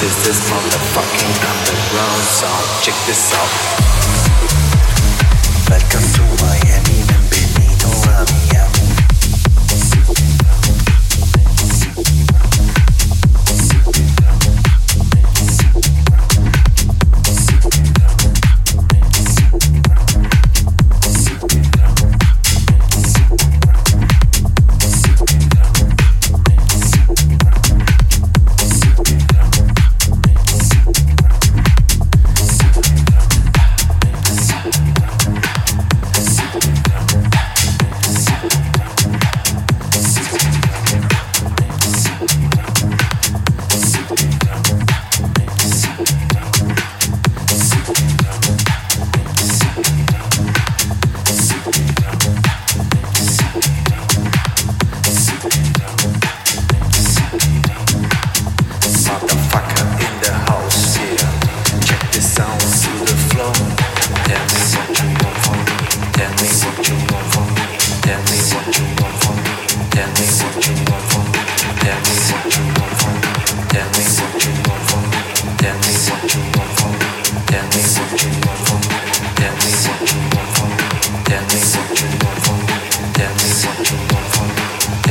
This is motherfucking underground sound. Check this out. Welcome to